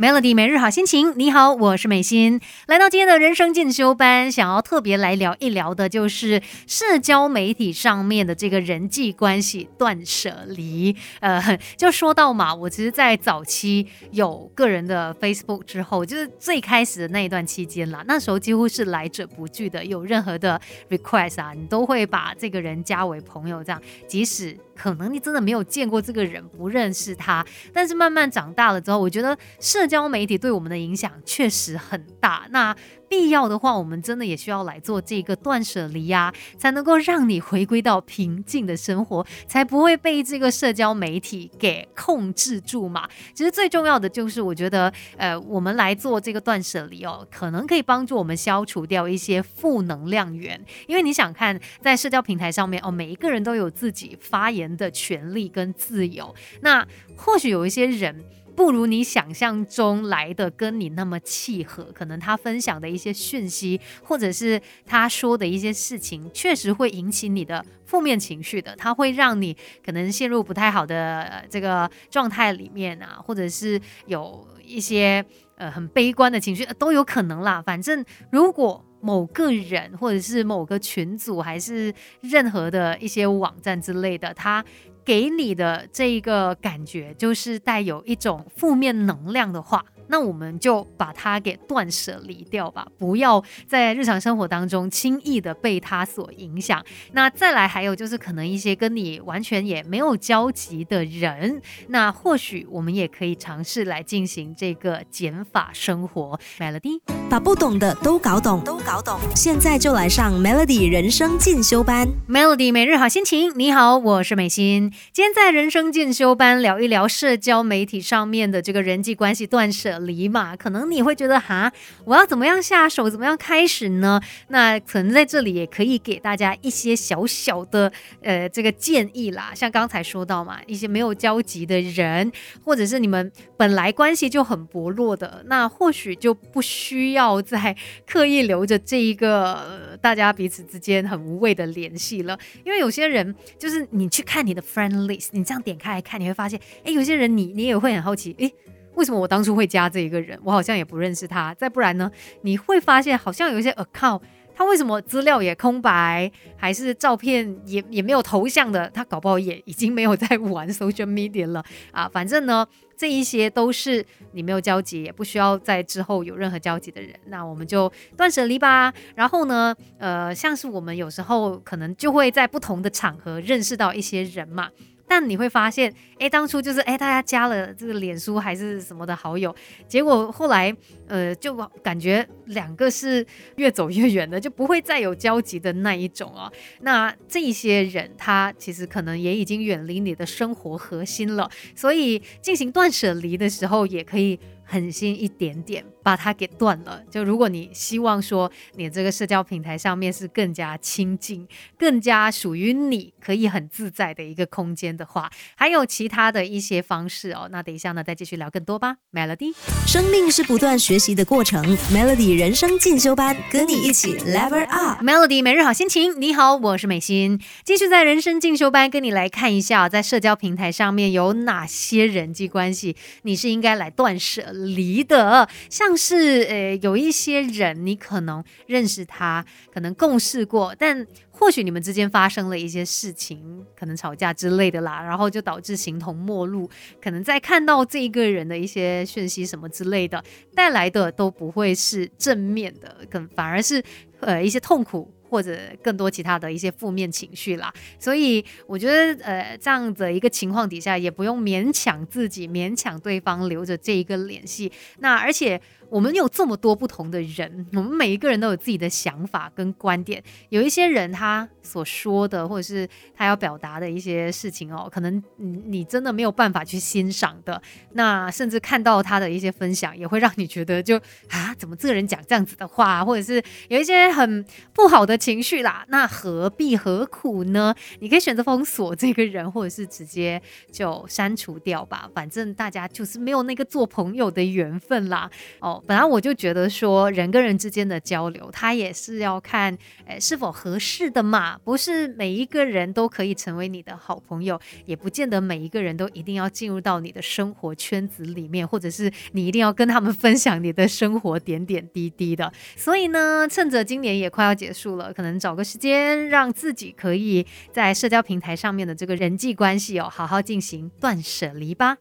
Melody 每日好心情，你好，我是美心，来到今天的人生进修班，想要特别来聊一聊的，就是社交媒体上面的这个人际关系断舍离。呃，就说到嘛，我其实，在早期有个人的 Facebook 之后，就是最开始的那一段期间啦，那时候几乎是来者不拒的，有任何的 request 啊，你都会把这个人加为朋友，这样，即使。可能你真的没有见过这个人，不认识他，但是慢慢长大了之后，我觉得社社交媒体对我们的影响确实很大。那。必要的话，我们真的也需要来做这个断舍离呀，才能够让你回归到平静的生活，才不会被这个社交媒体给控制住嘛。其实最重要的就是，我觉得，呃，我们来做这个断舍离哦，可能可以帮助我们消除掉一些负能量源。因为你想看，在社交平台上面哦，每一个人都有自己发言的权利跟自由，那或许有一些人。不如你想象中来的跟你那么契合，可能他分享的一些讯息，或者是他说的一些事情，确实会引起你的负面情绪的，他会让你可能陷入不太好的这个状态里面啊，或者是有一些呃很悲观的情绪都有可能啦。反正如果某个人或者是某个群组，还是任何的一些网站之类的，他。给你的这一个感觉，就是带有一种负面能量的话。那我们就把它给断舍离掉吧，不要在日常生活当中轻易的被它所影响。那再来还有就是可能一些跟你完全也没有交集的人，那或许我们也可以尝试来进行这个减法生活。Melody 把不懂的都搞懂，都搞懂。现在就来上 Melody 人生进修班。Melody 每日好心情，你好，我是美心。今天在人生进修班聊一聊社交媒体上面的这个人际关系断舍。离嘛，可能你会觉得哈，我要怎么样下手，怎么样开始呢？那可能在这里也可以给大家一些小小的呃这个建议啦。像刚才说到嘛，一些没有交集的人，或者是你们本来关系就很薄弱的，那或许就不需要再刻意留着这一个大家彼此之间很无谓的联系了。因为有些人就是你去看你的 friend list，你这样点开来看，你会发现，哎，有些人你你也会很好奇，哎。为什么我当初会加这一个人？我好像也不认识他。再不然呢？你会发现好像有一些 account，他为什么资料也空白，还是照片也也没有头像的？他搞不好也已经没有在玩 social media 了啊！反正呢，这一些都是你没有交集，也不需要在之后有任何交集的人。那我们就断舍离吧。然后呢，呃，像是我们有时候可能就会在不同的场合认识到一些人嘛。但你会发现，哎，当初就是哎，大家加了这个脸书还是什么的好友，结果后来，呃，就感觉两个是越走越远的，就不会再有交集的那一种哦。那这些人，他其实可能也已经远离你的生活核心了，所以进行断舍离的时候，也可以。狠心一点点把它给断了。就如果你希望说你这个社交平台上面是更加亲近、更加属于你可以很自在的一个空间的话，还有其他的一些方式哦。那等一下呢，再继续聊更多吧。Melody，生命是不断学习的过程。Melody 人生进修班，跟你一起 Level Up。Melody 每日好心情，你好，我是美心，继续在人生进修班跟你来看一下，在社交平台上面有哪些人际关系，你是应该来断舍。离的，像像是呃，有一些人，你可能认识他，可能共事过，但或许你们之间发生了一些事情，可能吵架之类的啦，然后就导致形同陌路。可能在看到这一个人的一些讯息什么之类的，带来的都不会是正面的，更反而是呃一些痛苦。或者更多其他的一些负面情绪啦，所以我觉得呃这样的一个情况底下，也不用勉强自己，勉强对方留着这一个联系。那而且。我们有这么多不同的人，我们每一个人都有自己的想法跟观点。有一些人他所说的，或者是他要表达的一些事情哦，可能你你真的没有办法去欣赏的。那甚至看到他的一些分享，也会让你觉得就啊，怎么这个人讲这样子的话，或者是有一些很不好的情绪啦。那何必何苦呢？你可以选择封锁这个人，或者是直接就删除掉吧。反正大家就是没有那个做朋友的缘分啦。哦，本来我就觉得说人跟人之间的交流，他也是要看诶是否合适的嘛。不是每一个人都可以成为你的好朋友，也不见得每一个人都一定要进入到你的生活圈子里面，或者是你一定要跟他们分享你的生活点点滴滴的。所以呢，趁着今年也快要结束了可能找个时间让自己可以在社交平台上面的这个人际关系哦，好好进行断舍离吧。